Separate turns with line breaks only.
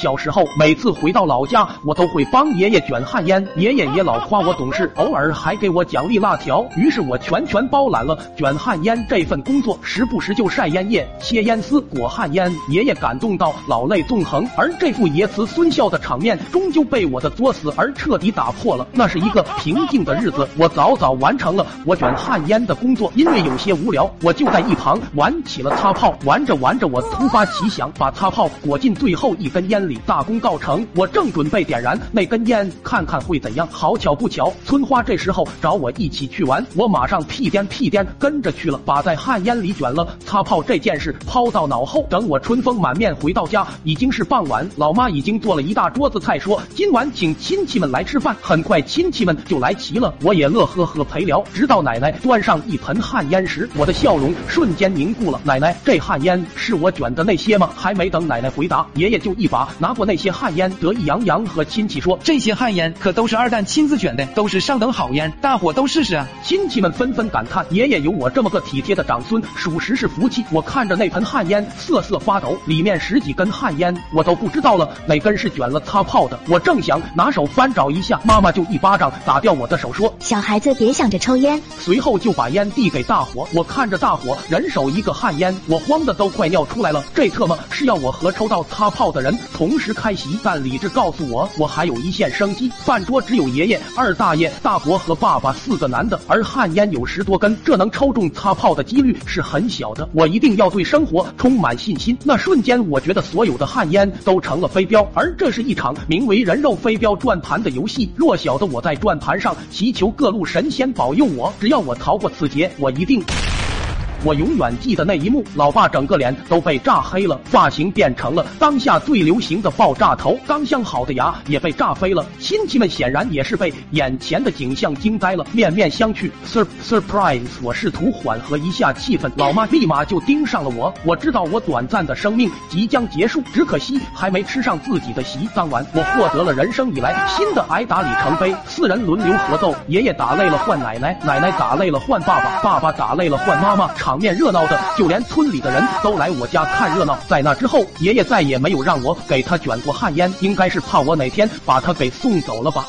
小时候每次回到老家，我都会帮爷爷卷旱烟，爷爷也老夸我懂事，偶尔还给我奖励辣条。于是我全权包揽了卷旱烟这份工作，时不时就晒烟叶、切烟丝、裹旱烟。爷爷感动到老泪纵横，而这副爷慈孙孝的场面，终究被我的作死而彻底打破了。那是一个平静的日子，我早早完成了我卷旱烟的工作，因为有些无聊，我就在一旁玩起了擦炮。玩着玩着，我突发奇想，把擦炮裹进最后一根烟里，大功告成。我正准备点燃那根烟，看看会怎样。好巧不巧，村花这时候找我一起去玩，我马上屁颠屁颠跟着去了，把在旱烟里卷了擦炮这件事抛到脑后。等我春风满面回到家，已经是傍晚，老妈已经做了一大桌子菜，说今晚请亲戚们来吃饭。很快亲戚们就来齐了，我也乐呵呵陪聊，直到奶奶端上一盆旱烟时，我的笑容瞬间凝固了。奶奶，这旱烟是我卷的那些吗？还没等奶奶回答，爷爷就一把拿过那些旱烟，得意洋洋和亲戚说：“
这些旱烟可都是二蛋亲自卷的，都是上等好烟，大伙都试试啊！”
亲戚们纷纷感叹：“爷爷有我这么个体贴的长孙，属实是福气。”我看着那盆旱烟瑟瑟发抖，里面十几根旱烟，我都不知道了哪根是卷了擦炮的。我正想拿手翻找一下，妈妈就一巴掌打掉我的手，说：“
小孩子别想着抽烟。”
随后就把烟递给大伙。我看着大伙人手一个旱烟，我慌的都快尿出来了。这特么是要我和抽到擦炮的人同时开席？但理智告诉我，我还有一线生机。饭桌只有爷爷、二大爷、大伯和爸爸四个男的，而旱烟有十多根，这能抽中擦炮的几率是很小的。我一定要对生活充满信心。那瞬间，我觉得所有的旱烟都成了飞镖，而这是一场名为“人肉飞镖”转盘的游戏。弱小的我在转盘上祈求各路神仙保佑我，只要我逃过此劫，我一定。我永远记得那一幕，老爸整个脸都被炸黑了，发型变成了当下最流行的爆炸头，刚镶好的牙也被炸飞了。亲戚们显然也是被眼前的景象惊呆了，面面相觑。Sur surprise！我试图缓和一下气氛，老妈立马就盯上了我。我知道我短暂的生命即将结束，只可惜还没吃上自己的席。当晚，我获得了人生以来新的挨打里程碑，四人轮流合奏，爷爷打累了换奶奶，奶奶打累了换爸爸，爸爸打累了换妈妈。场面热闹的，就连村里的人都来我家看热闹。在那之后，爷爷再也没有让我给他卷过旱烟，应该是怕我哪天把他给送走了吧。